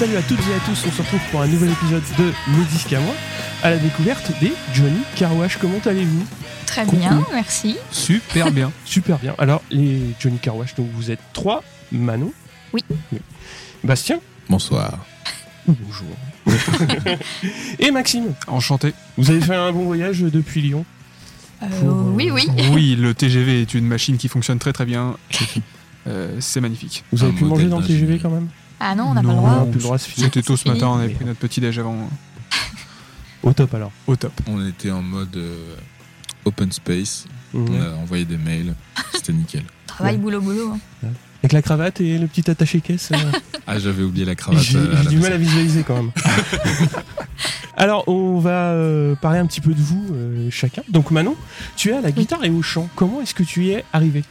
Salut à toutes et à tous, on se retrouve pour un nouvel épisode de Mes disques à moi, à la découverte des Johnny Carwash. Comment allez-vous? Très Coucou. bien, merci. Super bien. Super bien. Alors, les Johnny Carwash, donc vous êtes trois, Manon? Oui. Bastien? Bonsoir. Bonjour. et Maxime, Enchanté. vous avez fait un bon voyage depuis Lyon? Euh, Pour, euh, oui, oui. Oui, le TGV est une machine qui fonctionne très très bien. Euh, c'est magnifique. Vous avez Un pu manger dans le. TGV quand même? Ah non, on n'a pas le droit. On a plus le droit de se filer. C'était tôt ce C'est matin, fini. on avait pris notre petit déj avant. Au top alors. Au top. On était en mode euh, open space. On a envoyé des mails. C'était nickel. Travail, Ouais. boulot, boulot. hein. Avec la cravate et le petit attaché-caisse. euh, Ah, j'avais oublié la cravate. J'ai euh, du mal à visualiser quand même. Alors, on va euh, parler un petit peu de vous euh, chacun. Donc, Manon, tu es à la guitare et au chant. Comment est-ce que tu y es arrivé?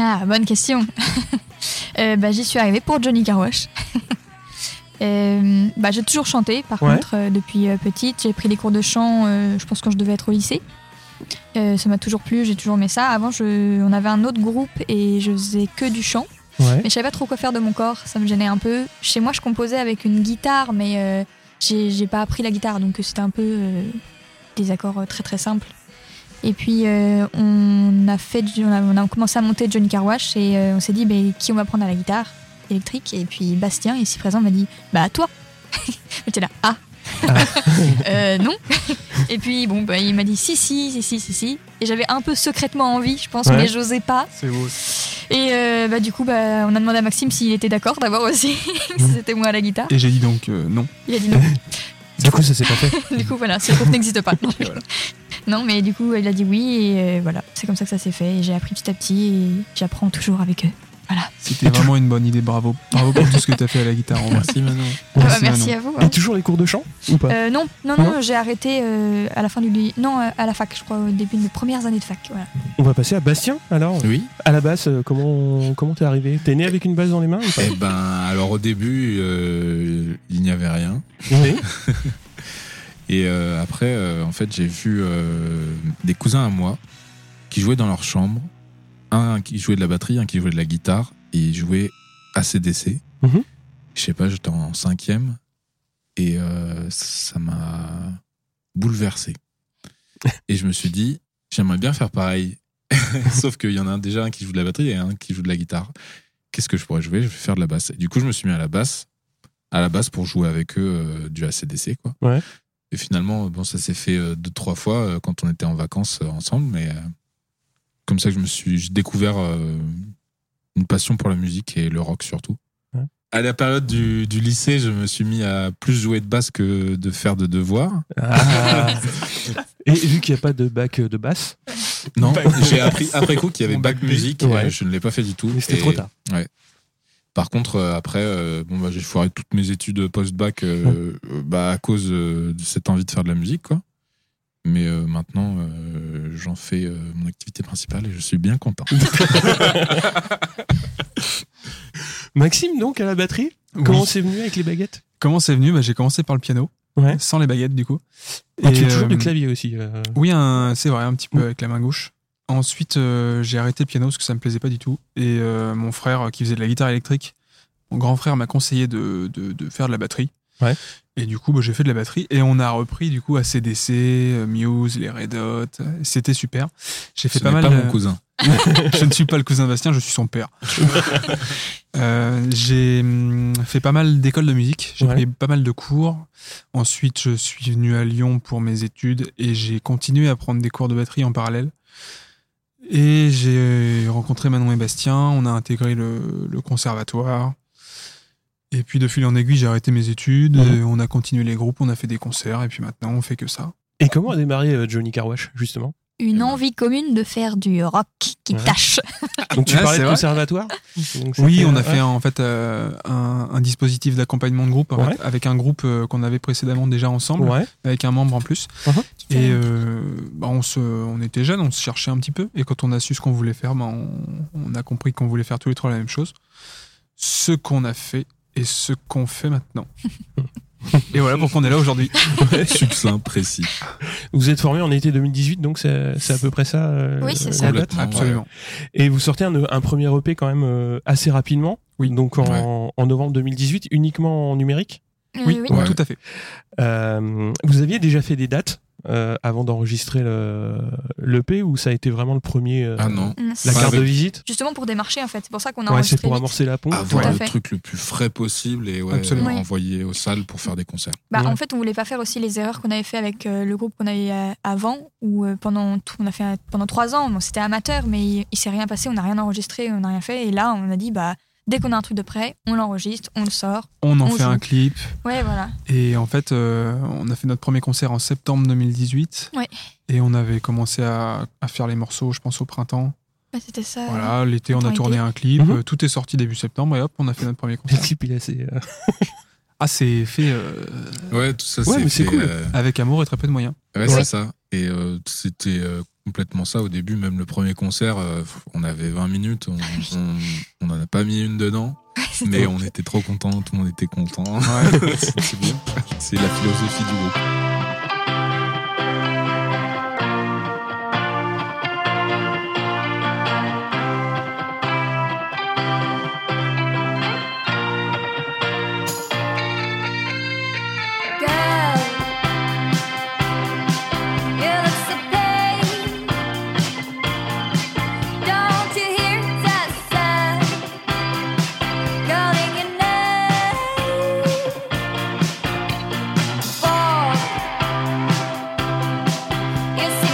Ah, bonne question. Euh, bah, J'y suis arrivée pour Johnny Carwash. Euh, bah, j'ai toujours chanté, par Ouais. contre, euh, depuis petite. J'ai pris des cours de chant, je pense, quand je devais être au lycée. Ça m'a toujours plu, j'ai toujours aimé ça. Avant, je, on avait un autre groupe et je faisais que du chant. Ouais. Mais je savais pas trop quoi faire de mon corps, ça me gênait un peu. Chez moi, je composais avec une guitare, mais j'ai pas appris la guitare, donc c'était un peu des accords très très simples. Et puis euh, on a fait, on a, on a commencé à monter Johnny Carwash et euh, on s'est dit, ben, qui on va prendre à la guitare électrique? Et puis Bastien, ici présent, m'a dit, bah toi. J'étais là, ah. Euh, non. et puis bon, bah, il m'a dit si si si si si si. Et j'avais un peu secrètement envie, je pense, Ouais. mais j'osais pas. C'est beau. Et euh, bah, du coup, bah, on a demandé à Maxime s'il était d'accord d'avoir aussi, si c'était moi à la guitare. Et j'ai dit donc euh, non. Il a dit non. Du coup, ça s'est pas fait. du coup, voilà, ce groupe n'existe pas. Non. Et voilà. Non, mais du coup, il a dit oui, et euh, voilà, c'est comme ça que ça s'est fait. Et j'ai appris petit à petit, et j'apprends toujours avec eux. C'était vraiment une bonne idée. Bravo. Bravo pour tout ce que tu as fait à la guitare. Merci Manon. Ah bah, Merci, merci Manon. à vous. Et hein. toujours les cours de chant ou pas Euh, non, non, non, j'ai arrêté euh, à la fin du non euh, à la fac, je crois, au début de mes premières années de fac. Voilà. On va passer à Bastien alors. Oui. À la basse, comment comment t'es arrivé? T'es né avec une basse dans les mains ou pas? Eh ben, alors au début, euh, il n'y avait rien. Oui. Et euh, après, euh, en fait, j'ai vu euh, des cousins à moi qui jouaient dans leur chambre. Un qui jouait de la batterie, un qui jouait de la guitare. Et ils jouaient ACDC. Mhm. Je sais pas, j'étais en cinquième. Et euh, ça m'a bouleversé. Et je me suis dit, j'aimerais bien faire pareil. Sauf qu'il y en a déjà un qui joue de la batterie et un qui joue de la guitare. Qu'est-ce que je pourrais jouer? Je vais faire de la basse. Et du coup, je me suis mis à la basse, à la basse pour jouer avec eux euh, du ACDC, quoi. Ouais. Et finalement, bon, ça s'est fait euh, deux, trois fois quand on était en vacances ensemble, mais comme ça que je me suis découvert euh, une passion pour la musique et le rock surtout. Ouais. À la période du, du lycée, je me suis mis à plus jouer de basse que de faire de devoirs. Ah. Et vu qu'il n'y a pas de bac euh, de basse, Non, j'ai appris après coup qu'il y avait bac musique. Ouais. et je ne l'ai pas fait du tout. c'était trop tard. Par contre, euh, après, euh, bon, bah, j'ai foiré toutes mes études post-bac euh, bah, à cause de cette envie de faire de la musique, quoi. Mais euh, maintenant, euh, j'en fais euh, mon activité principale et je suis bien content. Maxime donc à la batterie. Comment Oui. c'est venu avec les baguettes? Comment c'est venu? Bah, J'ai commencé par le piano, Ouais. sans les baguettes du coup. Et tu toujours euh, du clavier aussi. euh. Oui, un- c'est vrai, un petit peu Mm. avec la main gauche. Ensuite, euh, j'ai arrêté le piano parce que ça me plaisait pas du tout. Et euh, mon frère, euh, qui faisait de la guitare électrique, mon grand frère m'a conseillé de, de, de faire de la batterie. Ouais. Et du coup, bah, j'ai fait de la batterie. Et on a repris du coup ACDC, euh, Muse, les Red Hot. C'était super. J'ai fait Ce pas mal. pas mon cousin. je ne suis pas le cousin de Bastien, je suis son père. Euh, j'ai hum, fait pas mal d'écoles de musique, j'ai Ouais. pris pas mal de cours. Ensuite, je suis venu à Lyon pour mes études et j'ai continué à prendre des cours de batterie en parallèle. Et j'ai rencontré Manon et Bastien, on a intégré le, le conservatoire. Et puis de fil en aiguille, j'ai arrêté mes études, Mhm. et on a continué les groupes, on a fait des concerts, et puis maintenant on fait que ça. Et comment a démarré euh, Johnny Carwash justement? Une ben. envie commune de faire du rock qui Ouais. tâche. Donc tu Ouais, parlais de vrai. conservatoire? Donc, Oui, on a euh, fait en fait euh, un, un dispositif d'accompagnement de groupe en Ouais. fait, avec un groupe euh, qu'on avait précédemment déjà ensemble, Ouais. avec un membre en plus. Uh-huh. Et euh, bah, on, se, on était jeunes, on se cherchait un petit peu. Et quand on a su ce qu'on voulait faire, bah, on, on a compris qu'on voulait faire tous les trois la même chose. Ce qu'on a fait et ce qu'on fait maintenant. et voilà pourquoi on est là aujourd'hui. Succinct, précis. Vous êtes formé en été 2018, donc c'est c'est à peu près ça. euh, Oui, c'est la ça. date. Absolument. Et vous sortez un, un premier EP quand même euh, assez rapidement. Oui. Donc en, en novembre 2018, uniquement en numérique? Euh, Oui, oui. Ouais. tout à fait. Euh, vous aviez déjà fait des dates? Euh, avant d'enregistrer le l'EP ou ça a été vraiment le premier euh, Ah non. Mm, la c'est carte de visite Justement pour démarcher en fait. C'est pour ça qu'on a Ouais, c'est enregistré pour vite. amorcer la pompe. Avoir le truc le plus frais possible et ouais, Absolument. Oui. envoyer aux salles pour faire des concerts. Bah, Ouais. En fait, on voulait pas faire aussi les erreurs qu'on avait fait avec euh, le groupe qu'on avait euh, avant, où euh, pendant tout- on a fait pendant trois ans, bon, c'était amateur, mais il, il s'est rien passé, on n'a rien enregistré, on n'a rien fait, et là, on a dit bah dès qu'on a un truc de prêt, on l'enregistre, on le sort. On en On fait joue. un clip. Ouais, voilà. Et en fait, euh, on a fait notre premier concert en septembre 2018. Ouais. Et on avait commencé à, à faire les morceaux, je pense, au printemps. Ouais, c'était ça. Voilà, l'été, on a tourné un clip. Mhm. Euh, Tout est sorti début septembre et hop, on a fait notre premier Le concert. clip il est assez. euh, Ah, c'est fait euh, Ouais, tout ça Ouais, mais c'est fait, cool. euh, avec amour et très peu de moyens. Ouais, Ouais. c'est ça. Et euh, c'était euh, complètement ça au début. Même le premier concert, euh, on avait 20 minutes, on, on, on en a pas mis une dedans, mais on était trop contents, tout le monde était content. Ouais. c'est c'est bien. C'est la philosophie du groupe. You seem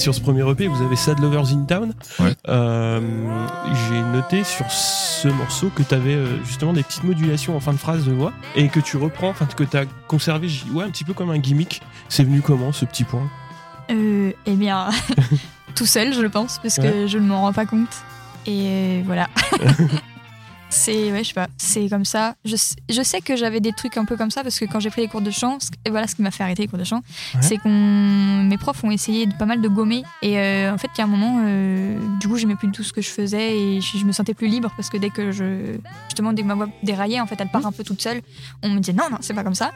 sur ce premier EP, vous avez Sad Lovers in Town. Ouais. Euh, J'ai noté sur ce morceau que tu avais justement des petites modulations en fin de phrase de voix et que tu reprends, enfin que tu as conservé, ouais, un petit peu comme un gimmick. C'est venu comment ce petit point? Euh, eh bien, tout seul, je le pense, parce que je ne m'en rends pas compte. Et euh, voilà. c'est, ouais, je sais pas, c'est comme ça. Je, sais- je sais que j'avais des trucs un peu comme ça, parce que quand j'ai pris les cours de chant, ce- et voilà ce qui m'a fait arrêter les cours de chant, Ouais. c'est qu'on mes profs ont essayé de, pas mal de gommer. Et euh, en fait, il y a un moment, euh, du coup, j'aimais plus du tout ce que je faisais et je, je me sentais plus libre, parce que dès que je. Justement, dès que ma voix déraillait, en fait, elle part un peu toute seule. On me disait non, non, c'est pas comme ça.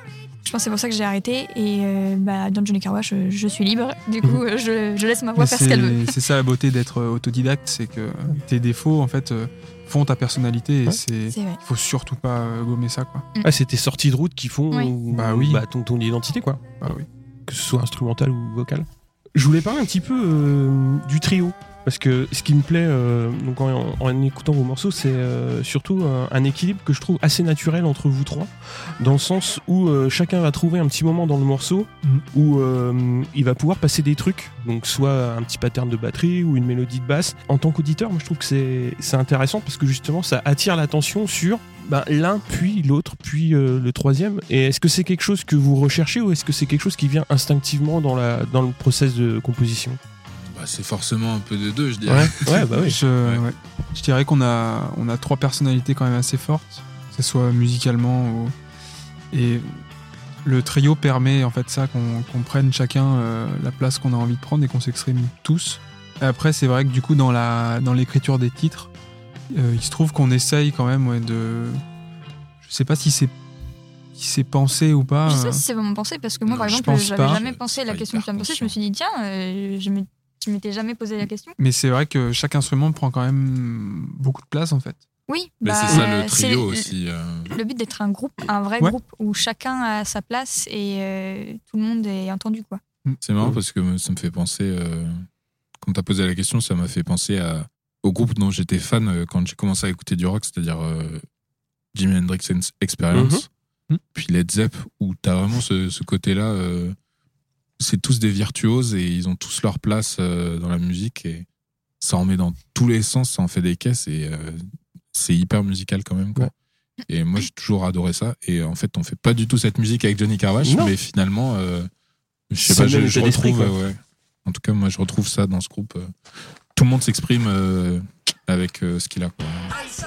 Je pense que c'est pour ça que j'ai arrêté. Et euh, bah, dans Johnny Carwash, je, je suis libre. Du coup, euh, je, je laisse ma voix Mais faire ce qu'elle veut. C'est ça la beauté d'être autodidacte, c'est que tes défauts, en fait, font ta personnalité et c'est. Faut surtout pas euh, gommer ça, quoi. Ah, c'est tes sorties de route qui font Oui. Bah oui. ton, ton identité, quoi. Bah oui. Que ce soit instrumental ou vocal. Je voulais parler un petit peu euh, du trio. Parce que ce qui me plaît euh, donc en, en écoutant vos morceaux, c'est euh, surtout un, un équilibre que je trouve assez naturel entre vous trois, dans le sens où euh, chacun va trouver un petit moment dans le morceau Mhm. où il va pouvoir passer des trucs, donc soit un petit pattern de batterie ou une mélodie de basse. En tant qu'auditeur, moi je trouve que c'est c'est intéressant parce que justement ça attire l'attention sur ben, l'un puis l'autre puis euh, le troisième. Et est-ce que c'est quelque chose que vous recherchez ou est-ce que c'est quelque chose qui vient instinctivement dans, la, dans le process de composition? C'est forcément un peu des deux, je dirais. ouais, bah oui. Je, Ouais. ouais. Je dirais qu'on a, on a trois personnalités quand même assez fortes, que ce soit musicalement ou... Et le trio permet en fait ça, qu'on qu'on prenne chacun euh, la place qu'on a envie de prendre et qu'on s'exprime tous. Et après, c'est vrai que du coup, dans la dans l'écriture des titres, euh, il se trouve qu'on essaye quand même ouais, de... Je sais pas si c'est si c'est pensé ou pas. Je sais pas si c'est vraiment pensé parce que moi, par Je exemple, j'avais jamais pensé à la question que tu de hyper poser. Je me suis dit, tiens, euh, je me- je m'étais jamais posé la question. Mais c'est vrai que chaque instrument prend quand même beaucoup de place en fait. Oui, Mais bah, c'est ça euh, le c'est trio aussi. euh. Le but d'être un groupe, un vrai Ouais. groupe où chacun a sa place et euh, tout le monde est entendu, quoi. C'est marrant parce que ça me fait penser. euh, Quand t'as posé la question, ça m'a fait penser à, au groupe dont j'étais fan euh, quand j'ai commencé à écouter du rock, c'est-à-dire euh, Jimi Hendrix Experience, Mhm. puis Led Zepp, où t'as vraiment ce, ce côté-là. C'est tous des virtuoses et ils ont tous leur place euh, dans la musique et ça en met dans tous les sens, ça en fait des caisses et euh, c'est hyper musical quand même. Quoi. Et moi, j'ai toujours adoré ça. Et en fait, on fait pas du tout cette musique avec Johnny Carwash, mais finalement, euh, je sais pas, je, retrouve. euh, ouais. En tout cas, moi, je retrouve ça dans ce groupe. euh. Tout le monde s'exprime euh, avec euh, ce qu'il a. Quoi. Ice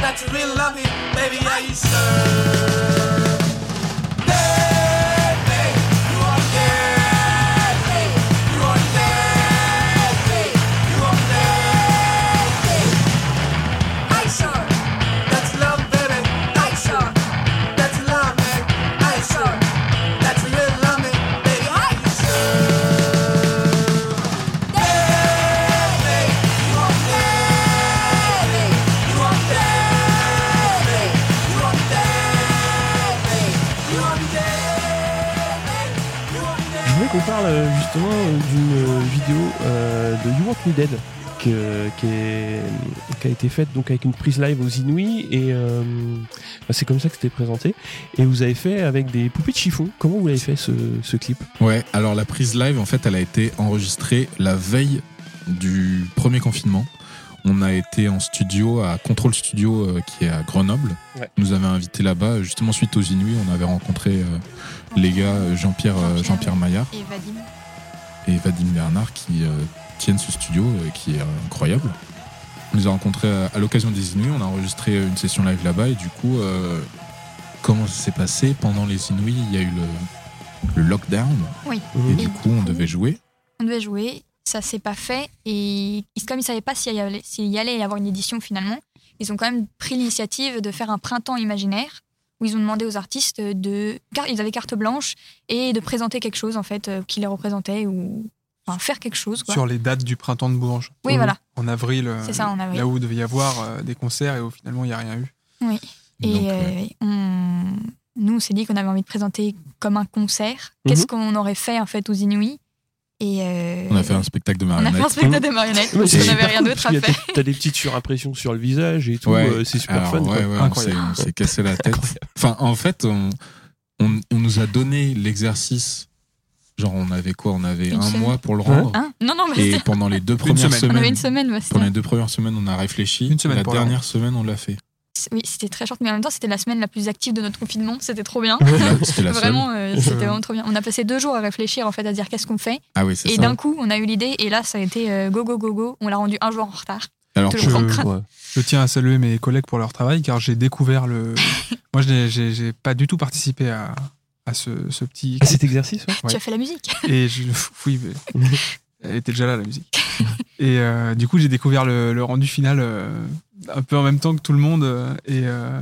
that you really love me, baby, are you sure? De You Want Me Dead qui, est- qui a été faite donc avec une prise live aux Inouïs et euh, bah, c'est comme ça que c'était présenté et vous avez fait avec des poupées de chiffon. Comment vous l'avez fait ce, ce clip? Ouais, alors la prise live, en fait, elle a été enregistrée la veille du premier confinement. On a été en studio à Control Studio euh, qui est à Grenoble. Ouais. Nous avait invité là-bas justement suite aux Inuits. On avait rencontré euh, les gars Jean-Pierre Jean-Pierre Maillard Et Vadim. et Vadim Bernard qui euh, tiennent ce studio euh, qui est incroyable. On les a rencontrés à, l'occasion des Inuits. On a enregistré une session live là-bas et du coup, euh, comment ça s'est passé pendant les Inuits? Il y a eu le, le lockdown Oui. et Et du coup, on devait jouer. On devait jouer, ça s'est pas fait. Et comme ils savaient pas s'il y, allait- y allait y avoir une édition finalement, ils ont quand même pris l'initiative de faire un printemps imaginaire où ils ont demandé aux artistes de. car Ils avaient carte blanche et de présenter quelque chose en fait euh, qui les représentait ou. Enfin, faire quelque chose quoi. Sur les dates du printemps de Bourges. Oui, voilà. En avril, euh, ça, en avril. là où il devait y avoir euh, des concerts et où finalement il n'y a rien eu. Et Donc, euh, ouais. on- nous, on s'est dit qu'on avait envie de présenter comme un concert. Mhm. Qu'est-ce qu'on aurait fait en fait aux Inuits Et euh, on a fait un spectacle de on a fait un marionnettes. spectacle de marionnettes parce qu'on n'avait rien d'autre à faire. T'as des petites surimpressions sur le visage et tout, Ouais. euh, c'est super Alors, fun. quoi. ouais, ouais, on s'est- Incroyable. on s'est cassé la tête. Enfin, en fait, on, on, on nous a donné l'exercice. Genre, on avait quoi? On avait Une un semaine. mois pour le rendre. Hein? Non, non, mais Et pendant les deux premières semaine. semaines, on avait une semaine. pendant les deux premières semaines, on a réfléchi. Une semaine la dernière semaine, on l'a fait. Oui, c'était très short, mais en même temps, c'était la semaine la plus active de notre confinement. C'était trop bien. C'était la seule. Vraiment, euh, c'était vraiment trop bien. On a passé deux jours à réfléchir en fait à dire qu'est-ce qu'on fait. Ah oui, c'est Et d'un coup, on a eu l'idée. Et là, ça a été euh, go go go go. On l'a rendu un jour en retard. Alors, Je, je tiens à saluer mes collègues pour leur travail car j'ai découvert le. Moi, je n'ai pas du tout participé à, à ce, ce petit. À cet exercice, ouais. Ouais. Tu as fait la musique. Et je, oui, mais elle était déjà là, la musique. Et euh, du coup, j'ai découvert le, le rendu final euh, un peu en même temps que tout le monde. euh, et euh,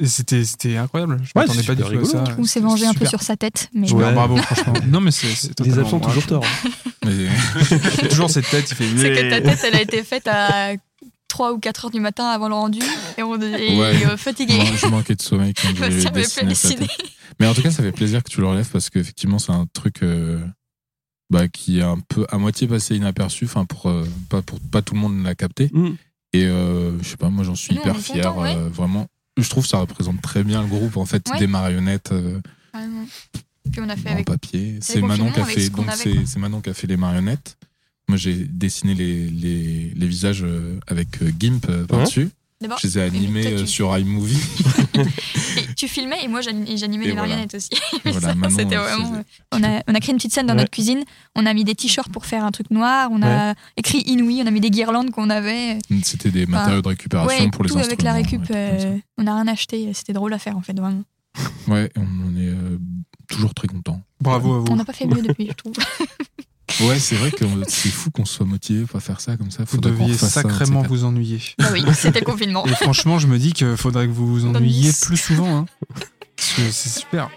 et c'était c'était incroyable. Je Ouais, m'attendais pas du tout à ça. On s'est vengé un peu sur sa tête. Mais Ouais. bravo, franchement. Non, mais c'est c'est Les absents toujours tort. mais- J'ai toujours cette tête, il fait. c'est que ta tête, elle a été faite à 3 ou 4 heures du matin avant le rendu. Et on est Ouais. fatigué. Moi, je manquais de sommeil quand j'ai dessiné Mais en tout cas, ça fait plaisir que tu le relèves parce qu'effectivement, c'est un truc euh, bah, qui est un peu à moitié passé inaperçu. Enfin, pour euh, pas pour pas tout le monde l'a capté. Mm. Et euh, je sais pas, moi, j'en suis hyper fier. ouais. euh, vraiment, je trouve que ça représente très bien le groupe en fait, Ouais. des marionnettes euh, on a fait en avec. papier. c'est Manon qui a fait donc c'est Manon qui a fait les marionnettes. Moi, j'ai dessiné les, les, les visages avec Gimp par-dessus. D'abord, Je les ai animés toi, tu- euh, sur iMovie. et tu filmais et moi j'animais Et les voilà. marionnettes aussi. Voilà, Manon, C'était euh, vraiment. faisait- On a, on a créé une petite scène dans Ouais. notre cuisine. On a mis des t-shirts pour faire un truc noir. On a écrit Inouï. On a mis des guirlandes qu'on avait. C'était des matériaux de récupération Ouais, pour les tout avec la récup. euh, on n'a rien acheté. C'était drôle à faire en fait, vraiment. Ouais, on en est euh, toujours très content. Bravo à On vous. n'a pas fait mieux depuis, je trouve. Ouais, c'est vrai que c'est fou qu'on soit motivé pour faire ça comme ça. Vous Faudrait deviez ça, sacrément etc. vous ennuyer. bah oui, c'était le confinement. Et franchement, je me dis qu'il faudrait que vous vous ennuyiez plus souvent. hein. Parce que c'est super.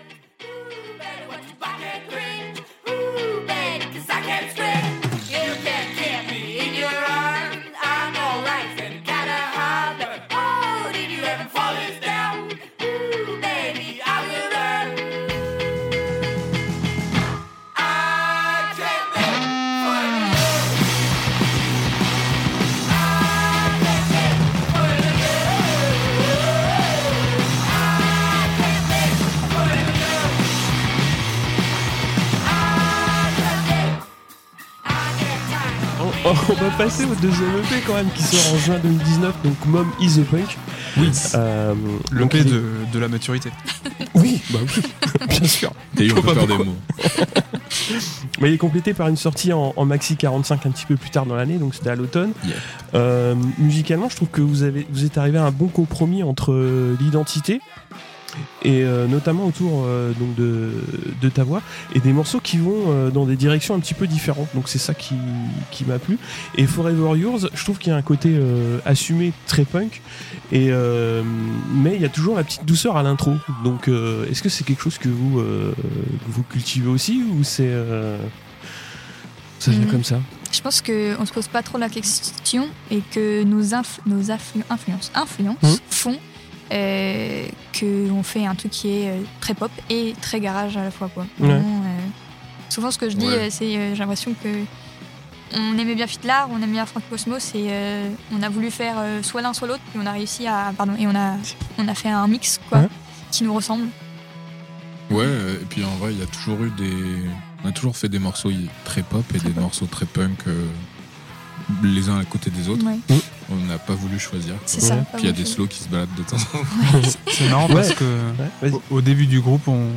On va passer au deuxième EP quand même qui sort en juin 2019, donc Mom is a Punk. Oui. Euh, Le donc P il est- de, de la maturité. Oui, bah oui, bien sûr. T'as eu un Faut peu pas peur des mots. Mais il est complété par une sortie en, en maxi 45 un petit peu plus tard dans l'année, donc c'était à l'automne. Yeah. Euh, musicalement, je trouve que vous, avez, vous êtes arrivé à un bon compromis entre euh, l'identité et euh, notamment autour euh, donc de, de ta voix et des morceaux qui vont euh, dans des directions un petit peu différentes. Donc c'est ça qui, qui m'a plu. Et Forever Yours, je trouve qu'il y a un côté assumé très punk, et, mais il y a toujours la petite douceur à l'intro. Donc est-ce que c'est quelque chose que vous, vous cultivez aussi ou c'est ça vient Mhm. comme ça? Je pense qu'on ne se pose pas trop la question et que nos, influ- nos influ- influences, influences Mhm. font euh, qu'on fait un truc qui est euh, très pop et très garage à la fois. Quoi. Ouais. Vraiment, euh, souvent, ce que je dis, Ouais. c'est euh, j'ai l'impression que on aimait bien Fitlar, on aimait bien Frank Cosmos et euh, on a voulu faire euh, soit l'un soit l'autre et on a réussi à pardon et on a on a fait un mix quoi Ouais. qui nous ressemble. Ouais, et puis en vrai, il y a toujours eu des. On a toujours fait des morceaux très pop et des morceaux très punk euh, les uns à côté des autres. Ouais, On n'a pas voulu choisir. c'est ça. Puis il y a des slows qui se baladent de temps en temps. C'est marrant Ouais. parce que au, au début du groupe, on-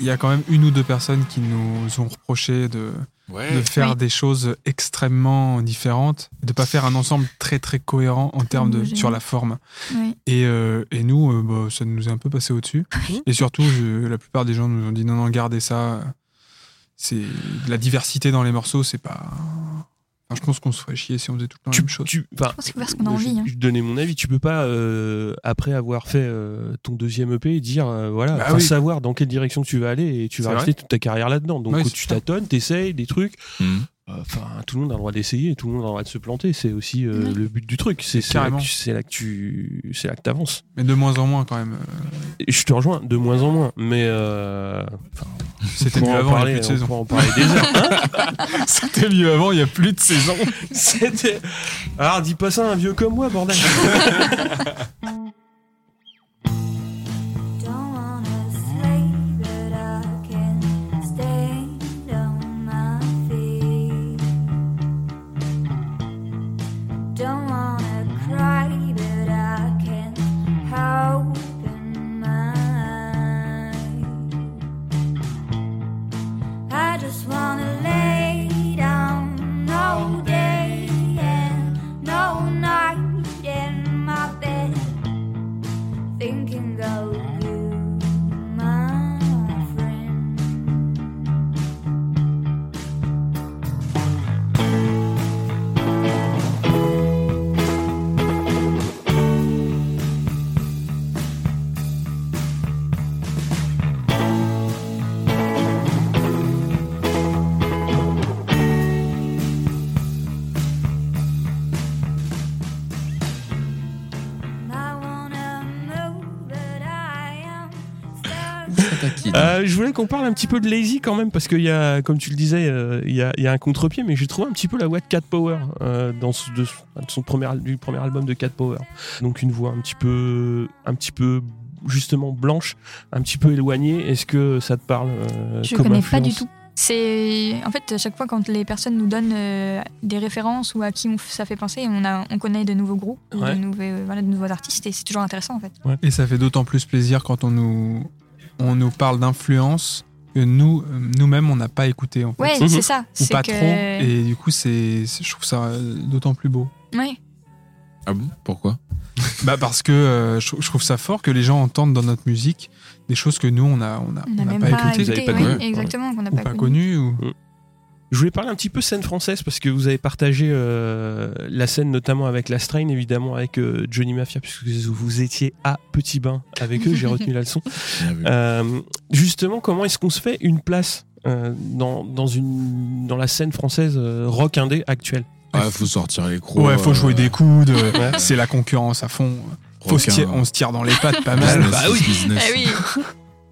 il y a quand même une ou deux personnes qui nous ont reproché de, de faire Oui. des choses extrêmement différentes, de pas faire un ensemble très très cohérent en termes de sur la forme. Et, euh, et nous, euh, bah, ça nous est un peu passé au-dessus. Et surtout, je- la plupart des gens nous ont dit non, non, gardez ça. C'est la diversité dans les morceaux, c'est pas. Enfin, je pense qu'on se ferait chier si on faisait tout le temps tu, la même chose. tu- enfin, Je pense qu'il faut faire ce qu'on a envie. Je, hein. je donnais mon avis. Tu peux pas, euh, après avoir fait euh, ton deuxième EP, dire euh, voilà, Bah oui. savoir dans quelle direction tu vas aller et tu vas rester toute ta carrière là-dedans. Donc Ouais, tu ça. tâtonnes, t'essayes des trucs. Mhm. Euh, Enfin, tout le monde a le droit d'essayer, tout le monde a le droit de se planter. C'est aussi euh, Oui. le but du truc. C'est là, que tu- c'est là que tu, c'est là que t'avances. Mais de moins en moins quand même. Je te rejoins de moins en moins, mais euh, C'était mieux avant, il parler, y a plus de on saison. C'était mieux avant, il y a plus de saison. C'était. Alors, dis pas ça à un vieux comme moi, bordel. qu'on parle un petit peu de Lazy quand même, parce qu'il y a, comme tu le disais, euh, il y, a, il y a un contre-pied, mais j'ai trouvé un petit peu la voix de Cat Power euh, dans ce- de, de son premier, du premier album de Cat Power. Donc une voix un petit peu, un petit peu justement blanche, un petit peu éloignée. Est-ce que ça te parle euh, Je comme connais pas du tout. C'est en fait à chaque fois quand les personnes nous donnent euh, des références ou à qui on, f- ça fait penser, on a on connaît de nouveaux groupes, ou Ouais. de nouveaux euh, voilà de nouveaux artistes et c'est toujours intéressant en fait. Et ça fait d'autant plus plaisir quand on nous, on nous parle d'influence que nous, nous-mêmes, on n'a pas écouté en fait. Ouais, c'est ça. Ou C'est pas que trop. Et du coup, c'est, je trouve ça d'autant plus beau. ouais. Ah bon? Pourquoi? Bah parce que euh, je, je trouve ça fort que les gens entendent dans notre musique des choses que nous on a on a, On n'a on n'a même pas, pas, écouté exactement, qu'on n'a pas, pas connu. connu ou Je voulais parler un petit peu scène française parce que vous avez partagé euh, la scène notamment avec la Strain, évidemment avec euh, Johnny Mafia, puisque vous étiez à Petit Bain avec eux, j'ai retenu la leçon. Euh, justement, comment est-ce qu'on se fait une place euh, dans, dans, une, dans la scène française euh, rock indé actuelle? Ah, faut sortir les crocs. ouais faut euh, jouer des coudes Ouais. c'est la concurrence à fond faut se tirer- on se tire dans les pattes pas mal business Bah oui. business. Eh oui.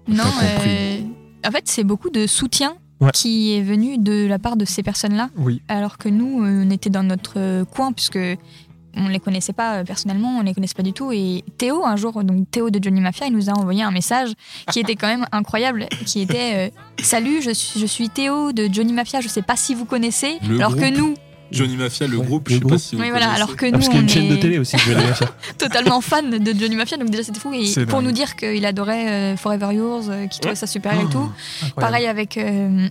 non, euh, en fait, c'est beaucoup de soutien Ouais. qui est venu de la part de ces personnes-là, oui alors que nous, euh, on était dans notre euh, coin puisque on les connaissait pas euh, personnellement, on les connaissait pas du tout. Et Théo, un jour, donc Théo de Johnny Mafia, il nous a envoyé un message qui était quand même incroyable, qui était euh, Salut, je suis, je suis Théo de Johnny Mafia, je sais pas si vous connaissez, Le alors que nous, Johnny Mafia, le Ouais, groupe, le je sais pas groupe. si vous Oui, voilà, connaissez. alors que Ah, nous, parce qu'il y a une chaîne de télé aussi, Johnny Mafia. totalement fan de Johnny Mafia, donc déjà c'était fou. Et pour dingue. nous dire qu'il adorait euh, Forever Yours, euh, qu'il trouvait ça super et tout. Incroyable. Pareil avec euh,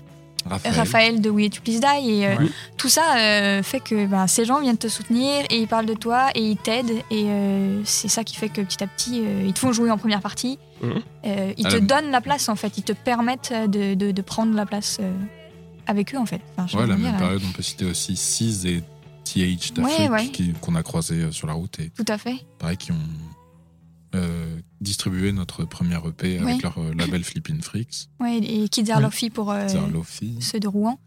Raphaël. Raphaël de We You Please Die. Et euh, Ouais. tout ça euh, fait que bah, ces gens viennent te soutenir et ils parlent de toi et ils t'aident. Et euh, c'est ça qui fait que petit à petit, euh, ils te font jouer en première partie. Euh, ils Ah, te donnent la place en fait. Ils te permettent de, de- de prendre la place euh, avec eux en fait. Enfin, Ouais, la même euh, période, on peut citer aussi Seize et TH d'Afrique Ouais, qu'on a croisés euh, sur la route et Tout à fait. pareil qui ont euh, distribué notre première EP avec leur label Flippin' Freaks, Ouais, et Kids Are. Lucky pour euh, ceux de Rouen.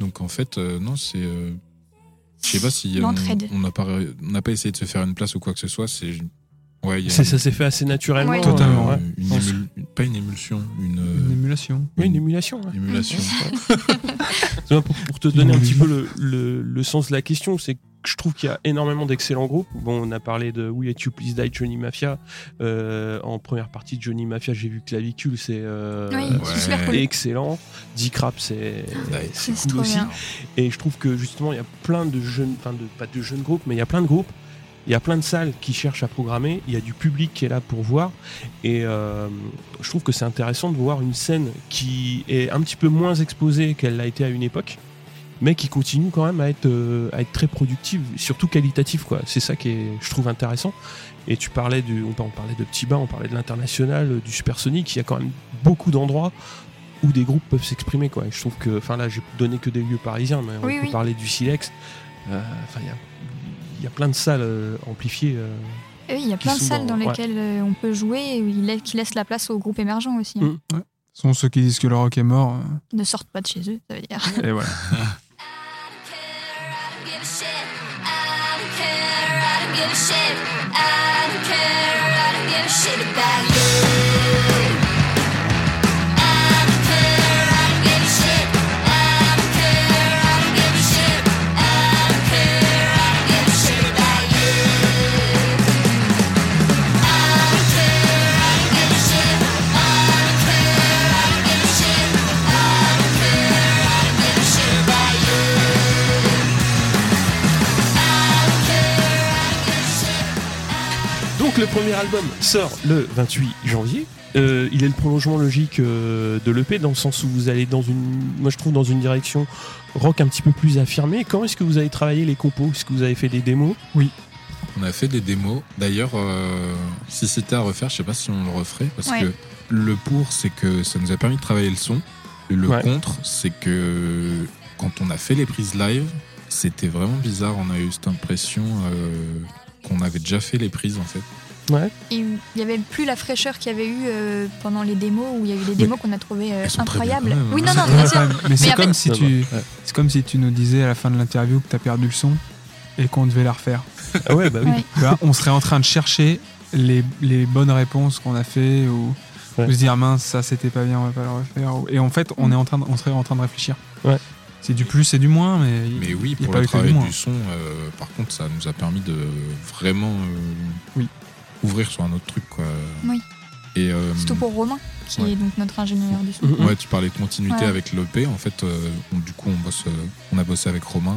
Donc en fait, euh, non, c'est. je sais pas si L'entraide. on n'a pas, on n'a pas essayé de se faire une place ou quoi que ce soit. C'est. Ouais, une- Ça s'est fait assez naturellement. Ouais. euh, Totalement. ouais. une émul- une- pas une émulsion, une, euh, Une émulation. Oui, une émulation. ouais. émulation. Pour, pour te donner un petit peu le, le- le sens de la question, c'est que je trouve qu'il y a énormément d'excellents groupes. Bon, on a parlé de We Hate You Please Die, Johnny Mafia. Euh, en première partie de Johnny Mafia, j'ai vu Clavicule, c'est euh, Oui, Ouais. excellent. Dick Rap, c'est cool aussi. bien. Et je trouve que justement, il y a plein de jeunes, enfin, de, pas de jeunes groupes, mais il y a plein de groupes. Il y a plein de salles qui cherchent à programmer. Il y a du public qui est là pour voir. Et euh, je trouve que c'est intéressant de voir une scène qui est un petit peu moins exposée qu'elle l'a été à une époque, mais qui continue quand même à être, euh, à être très productive, surtout qualitative. quoi. C'est ça qui est, je trouve, intéressant. Et tu parlais du, on on parlait de Petit Bain, on parlait de l'international, euh, du Supersonic. Il y a quand même beaucoup d'endroits où des groupes peuvent s'exprimer. quoi. Et je trouve que, enfin là, j'ai donné que des lieux parisiens, mais on Oui, peut parler du Silex. Euh, Enfin, il y a, il y a plein de salles euh, amplifiées. euh, Et oui, il y a plein de salles dans- lesquelles euh, on peut jouer et où ils la- qui laissent la place aux groupes émergents aussi. hein. Mm. Sont ceux qui disent que le rock est mort. euh, Ils ne sortent pas de chez eux, ça veut dire. Et voilà. Donc le premier album sort le 28 janvier. Euh, il est le prolongement logique euh, de l'EP dans le sens où vous allez dans une, moi je trouve dans une direction rock un petit peu plus affirmée. Quand est-ce que vous avez travaillé les compos? Est-ce que vous avez fait des démos? On a fait des démos. D'ailleurs, euh, si c'était à refaire, je sais pas si on le referait parce Ouais. que le pour, c'est que ça nous a permis de travailler le son. Et le Ouais. contre, c'est que quand on a fait les prises live, c'était vraiment bizarre. On a eu cette impression euh, qu'on avait déjà fait les prises en fait. Et il n'y avait plus la fraîcheur qu'il y avait eu euh, pendant les démos où il y a eu des Mais démos qu'on a trouvées euh, bien incroyables. même, oui, hein. non, non, bien sûr. même. Mais c'est comme si Ça tu, c'est comme si tu nous disais à la fin de l'interview que t'as perdu le son et qu'on devait la refaire. Ah ouais, bah oui. Tu on serait en train de chercher les, les bonnes réponses qu'on a fait ou, se dire mince ça c'était pas bien on va pas le refaire ou- et en fait on est en train de- on serait en train de réfléchir. Ouais. C'est du plus et du moins mais, Mais oui, il y a pour pas le du travail du son, euh, par contre, ça nous a permis de vraiment euh, Oui. Ouvrir sur un autre truc. Quoi. Oui. Et, euh, Surtout pour Romain, qui Ouais. est donc notre ingénieur du son. Ouais, tu parlais de continuité Ouais. avec l'EP. En fait, euh, on- du coup, on, bosse, euh, on a bossé avec Romain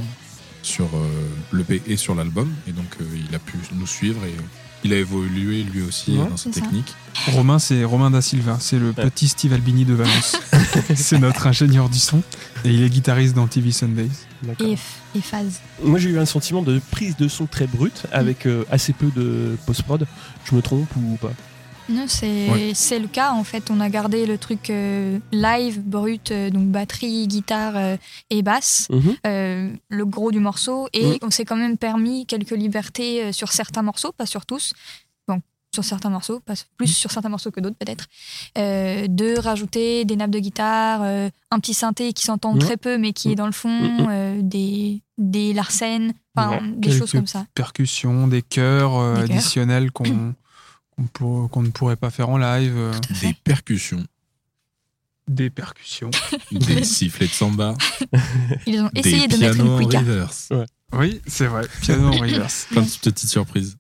sur euh, l'EP et sur l'album. Et donc, euh, il a pu nous suivre et il a évolué lui aussi Ouais. dans sa ça. technique. Romain c'est Romain da Silva, c'est le Ouais. petit Steve Albini de Valence. c'est notre ingénieur du son et il est guitariste dans TV Sundays. Et, et phase. Moi j'ai eu un sentiment de prise de son très brute avec euh, assez peu de post-prod. Je me trompe ou pas? Non, c'est Ouais. le cas en fait. On a gardé le truc euh, live, brut, euh, donc batterie, guitare euh, et basse, Mhm. le gros du morceau. Et on s'est quand même permis quelques libertés sur certains morceaux, pas sur tous. Bon, sur certains morceaux, pas plus sur certains morceaux que d'autres peut-être. De rajouter des nappes de guitare, un petit synthé qui s'entend très peu mais qui est dans le fond, Mhm. euh, des, des larcènes, des choses comme ça. Percussions, des chœurs euh, Des chœurs. additionnels qu'on qu'on pour- ne pourrait pas faire en live, euh. Des percussions, des percussions. des sifflets de samba, Ils ont des essayé de mettre une en quica. reverse. Oui, c'est vrai. Piano en reverse. Plein de petites surprises.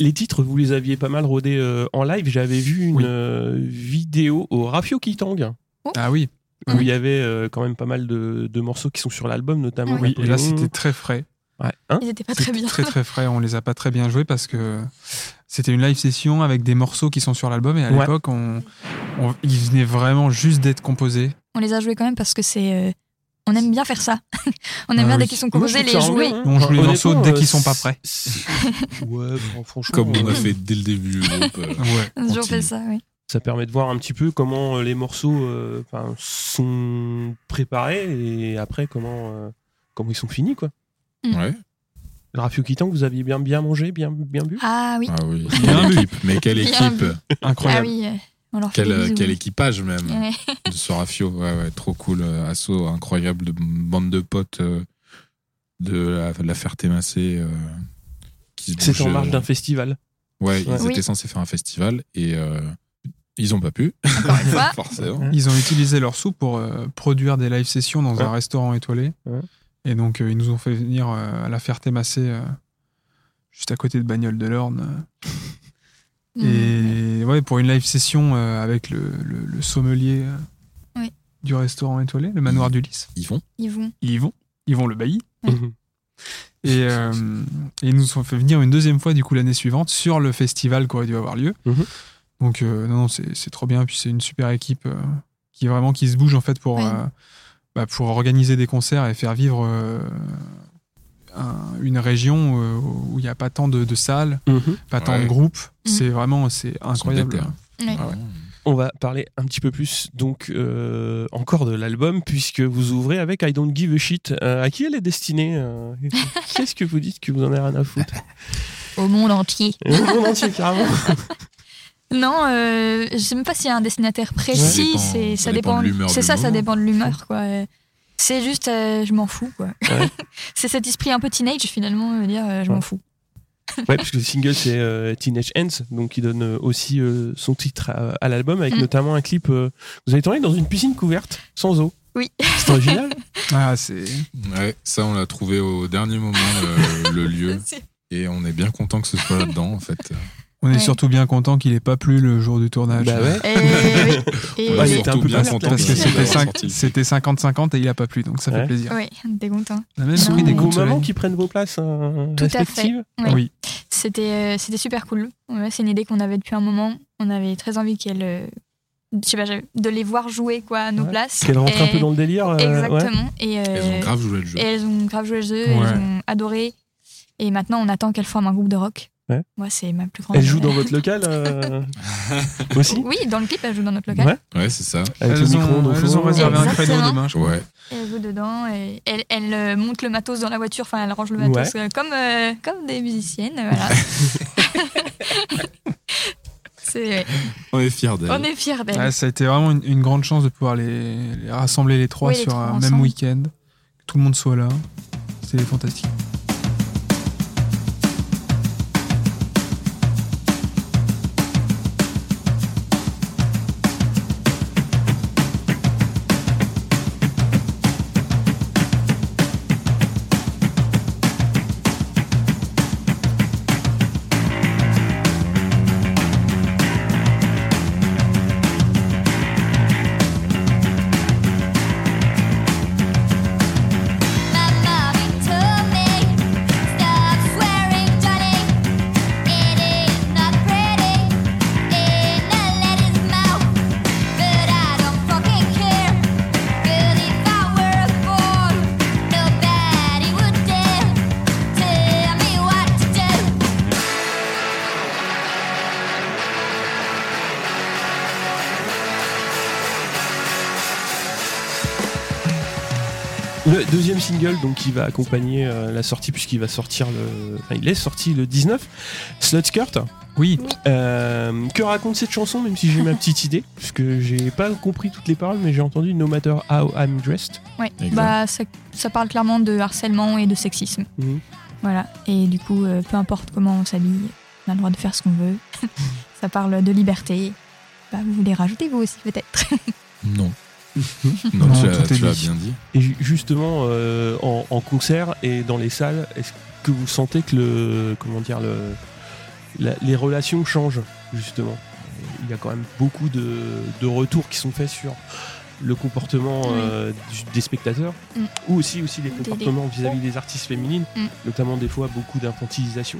Les titres, vous les aviez pas mal rodés euh, en live. J'avais vu une Oui. euh, vidéo au Rafio Kitang Ah oui, où il y avait euh, quand même pas mal de, de morceaux qui sont sur l'album, notamment. Oui. Et là, c'était très frais. Ouais. Hein Ils étaient pas très bien. Très très frais. On les a pas très bien joués parce que c'était une live session avec des morceaux qui sont sur l'album et à Ouais. l'époque, on, on- ils venaient vraiment juste d'être composés. On les a joués quand même parce que c'est. euh, on aime bien faire ça. on aime Ah bien oui. dès qu'ils sont composés, les jouer. bien, hein. On joue les morceaux dès qu'ils euh, sont pas prêts. Ouais, franchement. Comme on euh, a fait dès le début du groupe. euh, Ouais. On a toujours continue. fait ça, oui. Ça permet de voir un petit peu comment euh, les morceaux euh, sont préparés et après comment, euh, comment ils sont finis. Quoi. Ouais. Le Rafio Kitan, vous aviez bien, bien mangé, bien, bien bu? Ah oui. Ah oui. Bien équipe. Mais quelle Bien équipe. vu. Ah Incroyable. oui. euh, On leur fait Quel, des bisous. quel équipage même Ouais. de ce Rafio. Ouais, ouais, trop cool. euh, Assaut incroyable de bande de potes euh, de la, de la Ferté-Massé. euh, C'était en marge euh, d'un festival. Ouais, ils étaient censés faire un festival et euh, ils ont pas pu. Forcément. Ils ont utilisé leurs sous pour euh, produire des live sessions dans un restaurant étoilé. Et donc, euh, ils nous ont fait venir euh, à la Ferté-Massé, euh, juste à côté de Bagnole de l'Orne. Et ouais, pour une live session euh, avec le, le- le sommelier euh, Oui. du restaurant étoilé, le manoir du Lys. Ils vont. Ils vont. Ils vont, ils vont le bailli. Ouais. Et, euh, et ils nous ont fait venir une deuxième fois, du coup, l'année suivante, sur le festival qui aurait dû avoir lieu. Mhm. Donc, euh, non, non, c'est trop bien. Puis c'est une super équipe euh, qui vraiment qui se bouge, en fait, pour. Bah, pour organiser des concerts et faire vivre euh, un- une région euh, où il n'y a pas tant de, de salles, Mhm. pas tant Ouais. de groupes. Mhm. C'est vraiment, c'est incroyable. Ouais. Ah ouais. On va parler un petit peu plus donc euh, encore de l'album puisque vous ouvrez avec I Don't Give a Shit. Euh, à qui elle est destinée euh, Qu'est-ce que vous dites que vous en avez rien à foutre? Au monde entier. Au monde entier carrément. Non, euh, je sais même pas s'il y a un destinataire précis. c'est ça ça dépend dépend. de l'humeur C'est ça, ça dépend de l'humeur, quoi. C'est juste, euh, je m'en fous, quoi. Ouais. c'est cet esprit un peu teenage finalement, dire, euh, je Ouais. m'en fous. Ouais, parce que le single c'est euh, Teenage Ends, donc il donne aussi euh, son titre à, à l'album avec Mm. notamment un clip. euh, vous avez tourné dans une piscine couverte sans eau. Oui. C'est original. Ah, c'est. Ouais, ça on l'a trouvé au dernier moment le, le lieu et on est bien content que ce soit là-dedans en fait. On est Ouais. surtout bien content qu'il ait pas plu le jour du tournage. bah ouais. Et, oui. Et- Ouais, oui. était un peu bien content Parce que c'était ait cinq- sorti le c'était 50-50 et il a pas plu, donc ça Ouais. fait plaisir. Oui, on était content. On a même Non. pris des coups de qu'ils prennent vos places euh, Tout à fait. Oui. C'était euh, c'était super cool. Ouais, c'est une idée qu'on avait depuis un moment. On avait très envie qu'elle, euh, je sais pas, de les voir jouer quoi à nos Ouais. places. Qu'elle rentre un Et- peu dans le délire. euh, ouais. Exactement. Et, euh, Elles ont grave joué le jeu. et elles ont grave joué le jeu, Ouais. elles ont adoré. Et maintenant, on attend qu'elles forment un groupe de rock. Ouais. Moi, c'est ma plus grande. Elle joue dans votre local euh, aussi Oui, dans le clip, elle joue dans notre local. Ouais. Ouais, c'est ça. Avec le Elles micro ont, elles ont réservé un créneau demain, je crois. Ouais. Elle joue dedans et elle, elle, euh, monte le matos dans la voiture, enfin elle range le matos euh, comme, euh, comme des musiciennes. Voilà. On est fiers d'elle. On est fiers d'elle. Ça a été vraiment une, une grande chance de pouvoir les, les rassembler les trois Oui, les sur trois un ensemble. même week-end. Que tout le monde soit là. C'était fantastique. Single donc qui va accompagner euh, la sortie puisqu'il va sortir le enfin, il est sorti le 19 Slut Skirt Oui, Euh, que raconte cette chanson même si j'ai ma petite idée? Puisque j'ai pas compris toutes les paroles mais j'ai entendu No matter how I'm dressed Ouais. Exact. Bah, ça, ça parle clairement de harcèlement et de sexisme. Mhm. Voilà. Et du coup, euh, peu importe comment on s'habille, on a le droit de faire ce qu'on veut. ça parle de liberté. Bah, vous voulez rajouter vous aussi peut-être? Non. Non, Non, tu bien dit. et ju- justement euh, en, en concert et dans les salles est-ce que vous sentez que le comment dire le la- les relations changent justement? Il y a quand même beaucoup de, de retours qui sont faits sur le comportement Oui. euh, du- des spectateurs, Mm. ou aussi, aussi les Des- comportements vis-à-vis des artistes féminines, Mm. notamment des fois beaucoup d'infantilisation.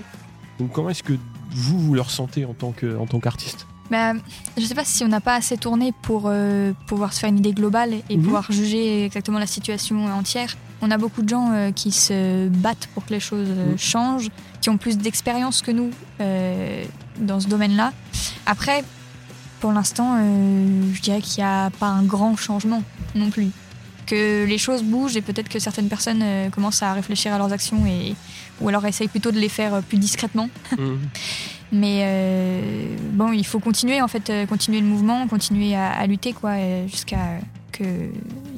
Donc comment est-ce que vous, vous le ressentez en tant que- en tant qu'artiste? Bah, je sais pas si on n'a pas assez tourné pour euh, pouvoir se faire une idée globale et Mhm. pouvoir juger exactement la situation entière. On a beaucoup de gens euh, qui se battent pour que les choses euh, Mhm. changent, qui ont plus d'expérience que nous euh, dans ce domaine-là. Après, pour l'instant, euh, je dirais qu'il n'y a pas un grand changement non plus. Que les choses bougent et peut-être que certaines personnes euh, commencent à réfléchir à leurs actions et, ou alors essayent plutôt de les faire euh, plus discrètement. Mm. Mais euh, bon, il faut continuer en fait, euh, continuer le mouvement, continuer à, à lutter quoi, euh, jusqu'à que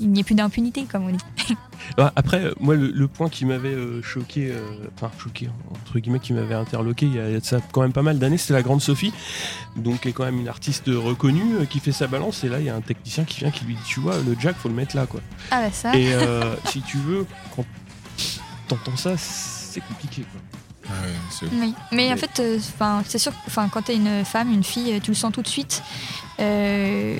il n'y ait plus d'impunité comme on dit. Ah, Après, moi, le, le point qui m'avait choqué, euh, enfin choqué entre guillemets, qui m'avait interloqué, il y, a, ça quand même pas mal d'années, c'était la grande Sophie, donc qui est quand même une artiste reconnue, qui fait sa balance, et là il y a un technicien qui vient qui lui dit, tu vois, le jack faut le mettre là, quoi. Ah bah ça. Et euh, si tu veux, quand t'entends ça, c'est compliqué, quoi. Ah ouais. Oui, mais en fait, euh, c'est sûr, enfin, quand t'es une femme, une fille, euh, tu le sens tout de suite. euh,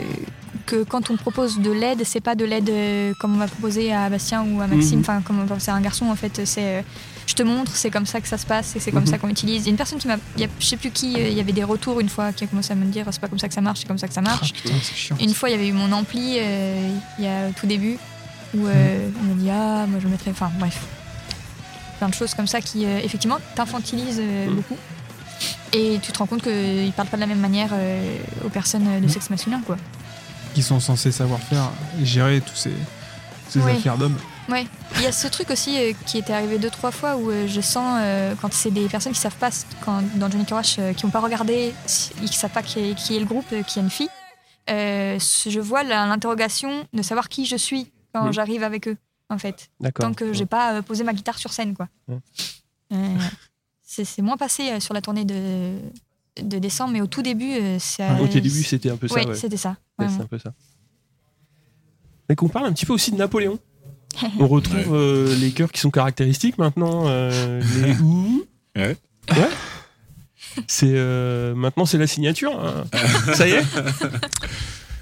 que quand on propose de l'aide, c'est pas de l'aide euh, comme on va proposer à Bastien ou à Maxime, Mhm. enfin comme on va proposer à un garçon en fait, c'est euh, je te montre, c'est comme ça que ça se passe et c'est comme Mhm. ça qu'on utilise. Il y a une personne qui m'a, je sais plus qui, euh, il y avait des retours une fois qui a commencé à me dire c'est pas comme ça que ça marche, c'est comme ça que ça marche. Ah, putain. Une fois, il y avait eu mon ampli, euh, il y a au tout début, où euh, on m'a dit Ah, moi je le mettrais. Enfin, bref. Plein de choses comme ça qui, euh, effectivement, t'infantilisent euh, Mm. beaucoup. Et tu te rends compte qu'ils ne parlent pas de la même manière euh, aux personnes de Mm. sexe masculin, quoi. Qui sont censés savoir faire et gérer tous ces, affaires d'hommes. Ouais. Il y a ce truc aussi euh, qui était arrivé deux, trois fois où euh, je sens, euh, quand c'est des personnes qui savent pas, quand, dans Johnny euh, qui n'ont pas regardé, qui savent pas qui est, qui est le groupe, euh, qui est une fille, euh, je vois l'interrogation de savoir qui je suis quand Mm. j'arrive avec eux, en fait. D'accord. tant que j'ai pas euh, posé ma guitare sur scène quoi. Ouais. Euh, c'est moins passé euh, sur la tournée de, de décembre, mais au tout début, euh, ça. Au tout début, c'était un peu ça, Ouais, ouais. c'était ça. C'est un peu ça. Mais qu'on parle un petit peu aussi de Napoléon. On retrouve euh, les chœurs qui sont caractéristiques maintenant. euh, les ouh. Ouais. Ouais. C'est euh, maintenant c'est la signature. hein. ça y est.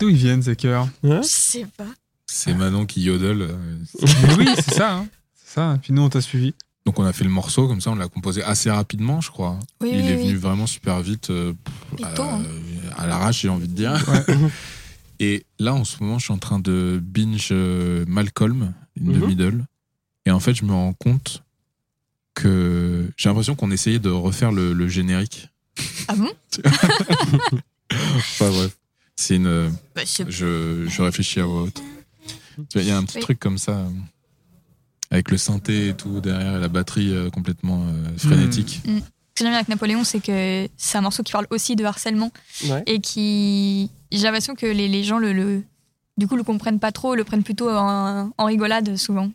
D'où ils viennent ces Hein Je sais pas. C'est Manon qui yodel. euh, Mais oui, c'est ça. hein. C'est ça. Puis nous, on t'a suivi. Donc on a fait le morceau, comme ça on l'a composé assez rapidement, je crois. Oui, Il oui, est oui. venu vraiment super vite, euh, à, hein. à l'arrache, j'ai envie de dire. Ouais. Et là, en ce moment, je suis en train de binge euh, Malcolm, in the Mhm. Middle. Et en fait, je me rends compte que j'ai l'impression qu'on essayait de refaire le, le générique. Ah bon? Enfin bref, c'est une. Bah, je. Je, je réfléchis à voix haute. Tu vois, Il y a un petit Oui. truc comme ça, euh, avec le synthé et tout derrière, et la batterie euh, complètement euh, frénétique. Ce que j'aime bien avec Napoléon, c'est que c'est un morceau qui parle aussi de harcèlement Ouais. et qui. J'ai l'impression que les, les gens le, le- Du coup, le comprennent pas trop, le prennent plutôt en, en rigolade souvent.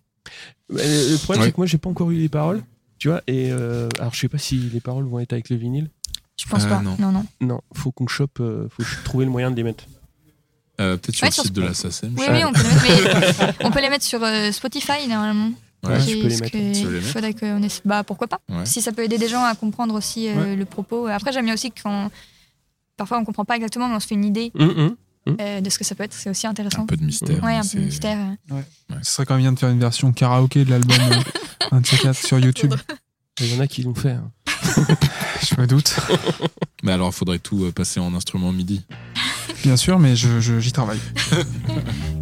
Mais le problème Ouais. c'est que moi j'ai pas encore eu les paroles. Tu vois, et euh, alors je sais pas si les paroles vont être avec le vinyle. Je pense pas. non. non, non. Non, faut qu'on chope, euh, faut trouver le moyen de les mettre. Euh, Peut-être sur Ouais, le sur site de la SACEM. Oui, je oui, sais on peut les mettre, mais on peut les mettre sur euh, Spotify normalement. Ouais. Ouais. tu peux les mettre. mettre faudrait qu'on essaie- Bah pourquoi pas Ouais. Si ça peut aider des gens à comprendre aussi euh, Ouais. le propos. Après j'aime bien aussi quand parfois on comprend pas exactement, mais on se fait une idée Hum, hum. euh, de ce que ça peut être. C'est aussi Un intéressant. peu de mystère. Ouais, un mais peu de mystère. euh. Ce serait quand même bien de faire une version karaoké de l'album euh, un de ces quatre sur YouTube. Il y en a qui l'ont fait. hein. Je me doute. Mais alors, il faudrait tout passer en instrument MIDI. Bien sûr, mais je- je- j'y travaille.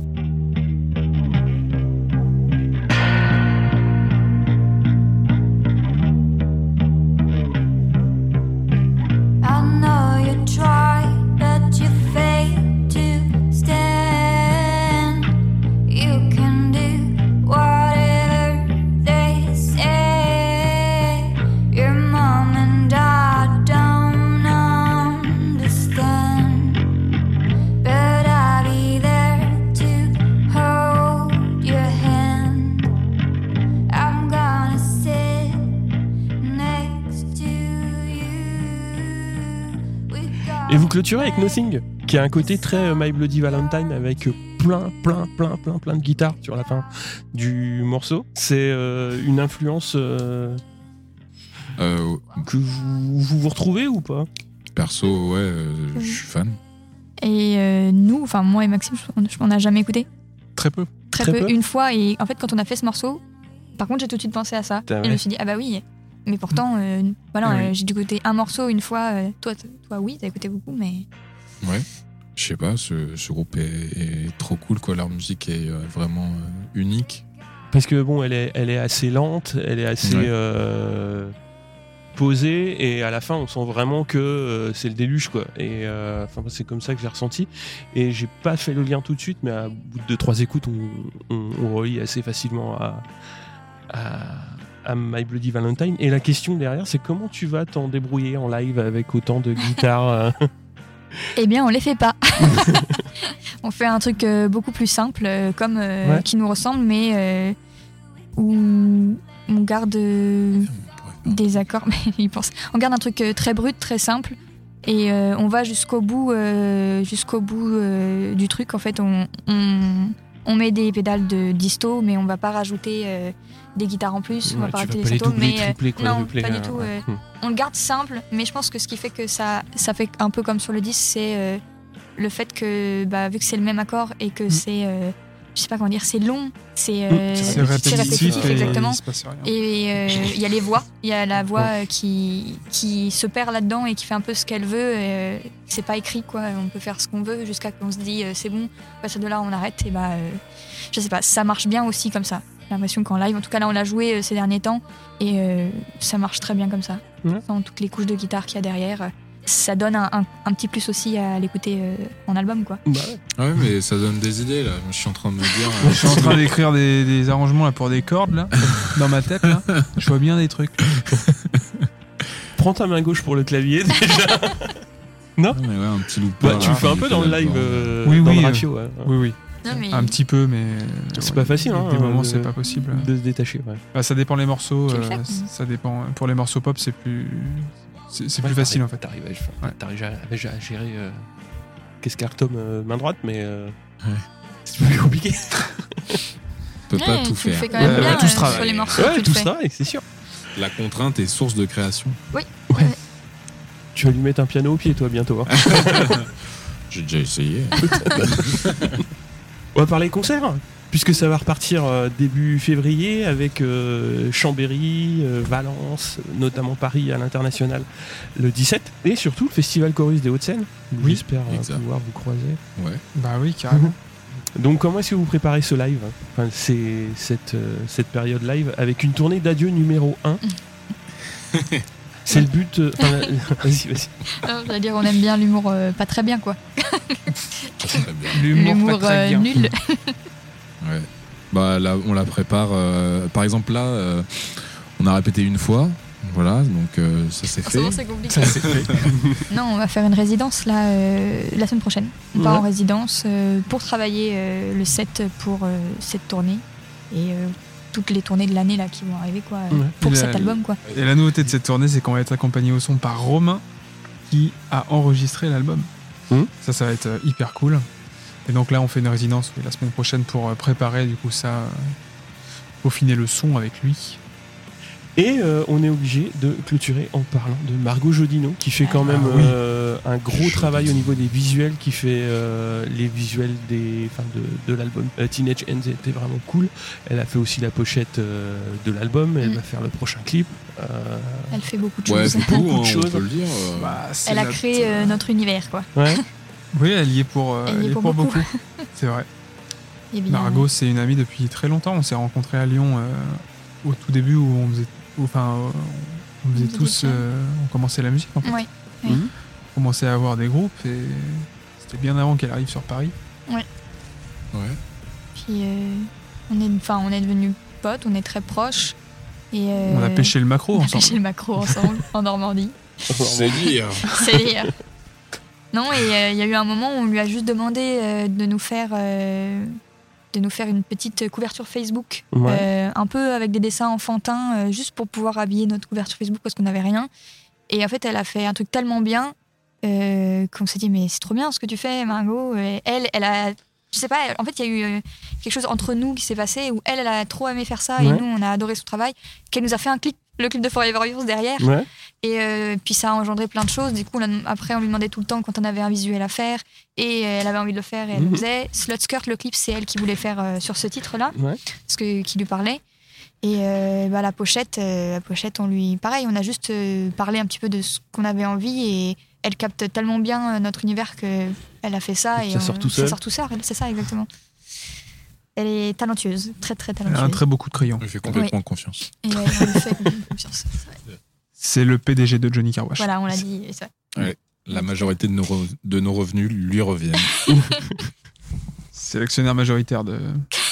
Clôturez avec Nothing, qui a un côté très euh, My Bloody Valentine avec euh, plein, plein, plein, plein, plein de guitares sur la fin du morceau. C'est euh, une influence euh, Euh, que vous, vous vous retrouvez ou pas? Perso, ouais, euh, je suis fan. Et euh, nous, enfin moi et Maxime, je- on n'a jamais écouté. Très peu. Très, Très peu, peu. une fois. Et en fait, quand on a fait ce morceau, par contre, j'ai tout de suite pensé à ça. Et je me suis dit, ah bah oui. Mais pourtant, euh, voilà, oui. euh, j'ai dû écouter un morceau une fois. euh, toi, toi, oui, t'as écouté beaucoup, mais Ouais. Je sais pas, ce, ce groupe est, est trop cool, quoi. Leur musique est euh, vraiment euh, unique. Parce que bon, elle est, elle est assez lente, elle est assez Ouais. euh, posée, et à la fin, on sent vraiment que euh, c'est le déluge, quoi. Et euh, enfin, c'est comme ça que j'ai ressenti. Et j'ai pas fait le lien tout de suite, mais à bout de deux, trois écoutes, on, on, on relie assez facilement à, à, à My Bloody Valentine. Et la question derrière, c'est comment tu vas t'en débrouiller en live avec autant de guitares euh, eh bien, on les fait pas. on fait un truc euh, beaucoup plus simple, euh, comme euh, Ouais. qui nous ressemble, mais euh, où on garde euh, des accords. Mais il pense. On garde un truc très brut, très simple. Et on va jusqu'au bout, jusqu'au bout du truc. En fait, on, on, on met des pédales de disto, mais on va pas rajouter euh, des guitares en plus. on va pas rajouter des satos, mais euh, tripler, non, quadrupler. pas du euh, tout, ouais. euh, on le garde simple. Mais je pense que ce qui fait que ça, ça fait un peu comme sur le disque, c'est le fait que, bah, vu que c'est le même accord et que c'est, euh, je sais pas comment dire, c'est long, c'est euh, C'est C'est répétitif, et exactement. il. Et euh, il y a les voix, il y a la voix euh, qui, qui se perd là-dedans et qui fait un peu ce qu'elle veut. euh, c'est pas écrit quoi, on peut faire ce qu'on veut jusqu'à qu'on se dit euh, c'est bon, à partir de là on arrête. Et bah, euh, je sais pas, ça marche bien aussi comme ça. J'ai l'impression qu'en live, en tout cas là on l'a joué euh, ces derniers temps et euh, ça marche très bien comme ça. Ouais. Sans toutes les couches de guitare qu'il y a derrière. Euh, Ça donne un, un- un petit plus aussi à l'écouter euh, en album quoi. Bah ouais. Ouais, mais ça donne des idées, là. Je suis en train de me dire. Je suis en train d'écrire des, des arrangements là, pour des cordes là, dans ma tête là. Je vois bien des trucs. Prends ta main gauche pour le clavier déjà. Ouais, mais ouais, un petit loop. Bah, tu le fais un peu dans le live, euh, Oui, dans oui, le euh, ouais. Oui, oui. Non, mais Un petit peu, mais. C'est pas facile, hein, Des moments, de- c'est pas possible. de se détacher. Ouais. Bah, ça dépend les morceaux. Euh, ça dépend. Pour les morceaux pop, c'est plus. C'est Ouais, plus facile en fait. T'arrives à, Ouais. à- à- à gérer euh, qu'est-ce qu'Artom euh, main droite, mais euh, Ouais. c'est plus compliqué. peut pas Ouais, tout tu faire. fais quand même Ouais, bien ouais, tout euh, travaille. sur les morceaux. Ouais, tout ça, c'est sûr. La contrainte est source de création. Tu vas lui mettre un piano au pied, toi, bientôt. hein. J'ai déjà essayé. On va parler concert, puisque ça va repartir euh, début février avec euh, Chambéry, euh, Valence, notamment Paris à l'international le 17, et surtout le Festival Chorus des Hauts-de-Seine. où Oui, J'espère exact. pouvoir vous croiser. Ouais. Bah oui, carrément. Donc comment est-ce que vous préparez ce live? Enfin, C'est cette, euh, cette période live avec une tournée d'adieu numéro 1. C'est le but. euh, vas-y, vas-y. Non, J'allais dire, on aime bien l'humour euh, pas très bien, quoi. L'humour L'humour pas très euh, bien. nul. Ouais. Bah là, on la prépare. euh, par exemple, là, euh, on a répété une fois. Voilà, donc euh, ça c'est fait. C'est compliqué. Ça, c'est fait. Non, on va faire une résidence là, euh, la semaine prochaine. On part Ouais. en résidence euh, pour travailler euh, le set pour euh, cette tournée et euh, toutes les tournées de l'année là qui vont arriver quoi, Ouais. pour La- cet album quoi. Et la nouveauté de cette tournée, c'est qu'on va être accompagné au son par Romain, qui a enregistré l'album. Mhm. Ça, ça va être hyper cool. Et donc là, on fait une résidence la semaine prochaine pour euh, préparer du coup ça, euh, peaufiner le son avec lui. Et euh, on est obligé de clôturer en parlant de Margot Jodino, qui fait quand même Ah oui. euh, un gros travail au niveau des visuels, qui fait euh, les visuels des, enfin, de, de l'album. Euh, Teenage Ends était vraiment cool. Elle a fait aussi la pochette euh, de l'album. Elle Mm. va faire le prochain clip. Euh, Elle fait beaucoup de Ouais, choses. beaucoup, Beaucoup de hein, choses. on peut le dire. euh. Bah, c'est Elle a créé euh, notre univers quoi. ouais. Oui, elle y est pour, euh, Elle y est pour beaucoup. c'est vrai. Et bien, Margot, c'est une amie depuis très longtemps. On s'est rencontrés à Lyon euh, au tout début où on faisait, enfin, euh, on faisait tous, euh, on commençait la musique en fait. Ouais. On commençait à avoir des groupes et c'était bien avant qu'elle arrive sur Paris. Ouais. Puis euh, on est, enfin on est devenus potes, on est très proches. Et euh, On a pêché le macro on a ensemble. pêché le macro ensemble en Normandie. C'est dire. C'est dire. Non, et euh, il y a eu un moment où on lui a juste demandé euh, de nous faire euh, de nous faire une petite couverture Facebook, Ouais. un peu avec des dessins enfantins, juste pour pouvoir habiller notre couverture Facebook parce qu'on n'avait rien. Et en fait, elle a fait un truc tellement bien qu'on s'est dit mais c'est trop bien ce que tu fais, Margot. Et elle, elle a je sais pas, en fait, il y a eu quelque chose entre nous qui s'est passé où elle, elle a trop aimé faire ça et nous, on a adoré son travail, qu'elle nous a fait un clip le clip de Forever Yours derrière. Ouais. Et euh, puis ça a engendré plein de choses. Du coup, on a- après, on lui demandait tout le temps quand on avait un visuel à faire. Et euh, elle avait envie de le faire et elle Mhm. le faisait. Slut Skirt, le clip, c'est elle qui voulait faire euh, sur ce titre-là, Ouais. parce que qui lui parlait. Et euh, bah, la pochette, la pochette, on lui, pareil, on a juste parlé un petit peu de ce qu'on avait envie et elle capte tellement bien notre univers que elle a fait ça et Ça on- sort tout ça sort tout seul. C'est ça exactement. Elle est talentueuse, très très Elle a un talentueuse. très beau coup de crayon. Je fais complètement confiance. Et ouais, on lui fait confiance. C'est le PDG de Johnny Carwash. Voilà, on l'a dit. et. La majorité de nos, re- de nos revenus lui reviennent. C'est l'actionnaire majoritaire de.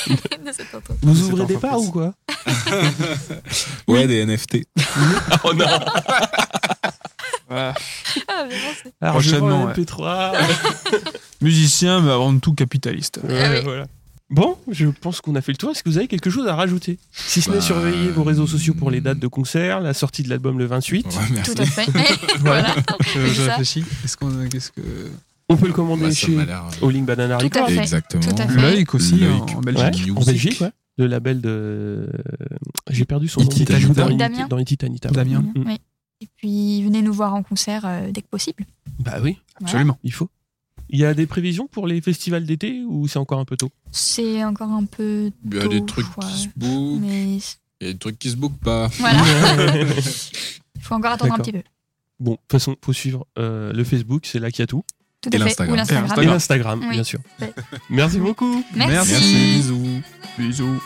De cette entreprise. Vous ouvrez des parts ou quoi Ouais, des NFT. Oh non Ah, mais bon, c'est- Alors, je Prochainement, vends un ouais. MP3. Musicien, mais avant tout capitaliste. Ouais, Ah oui. voilà. Bon, je pense qu'on a fait le tour. Est-ce que vous avez quelque chose à rajouter? Si ce n'est Bah, surveiller vos réseaux sociaux pour les dates de concert, la sortie de l'album le 28. Ouais, merci. Tout à fait. voilà. Je, réfléchis. Est-ce qu'on a- qu'est-ce que On peut le commander Bah, chez. All In Banana Tout à Records. fait. Exactement. Loïc aussi Loïc. en, Ouais, Belgique en. Belgique, ouais. Le label de. J'ai perdu son nom. Dans Damien. Dans Iti Tanita. Damien. Mm. Oui. Et puis, venez nous voir en concert euh, dès que possible. Bah oui, Absolument. il faut. Il y a des prévisions pour les festivals d'été ou c'est encore un peu tôt? C'est encore un peu. Il y a des tôt, trucs ouais. qui se bookent, Mais il y a des trucs qui se bookent pas. voilà, il faut encore attendre un petit peu. Bon, de toute façon, faut suivre euh, le Facebook, c'est là qu'il y a tout. Tout Et à fait. l'Instagram. Ou Et l'Instagram. Oui. bien sûr. Ouais. Merci beaucoup. Merci. Merci. Bisous. Bisous.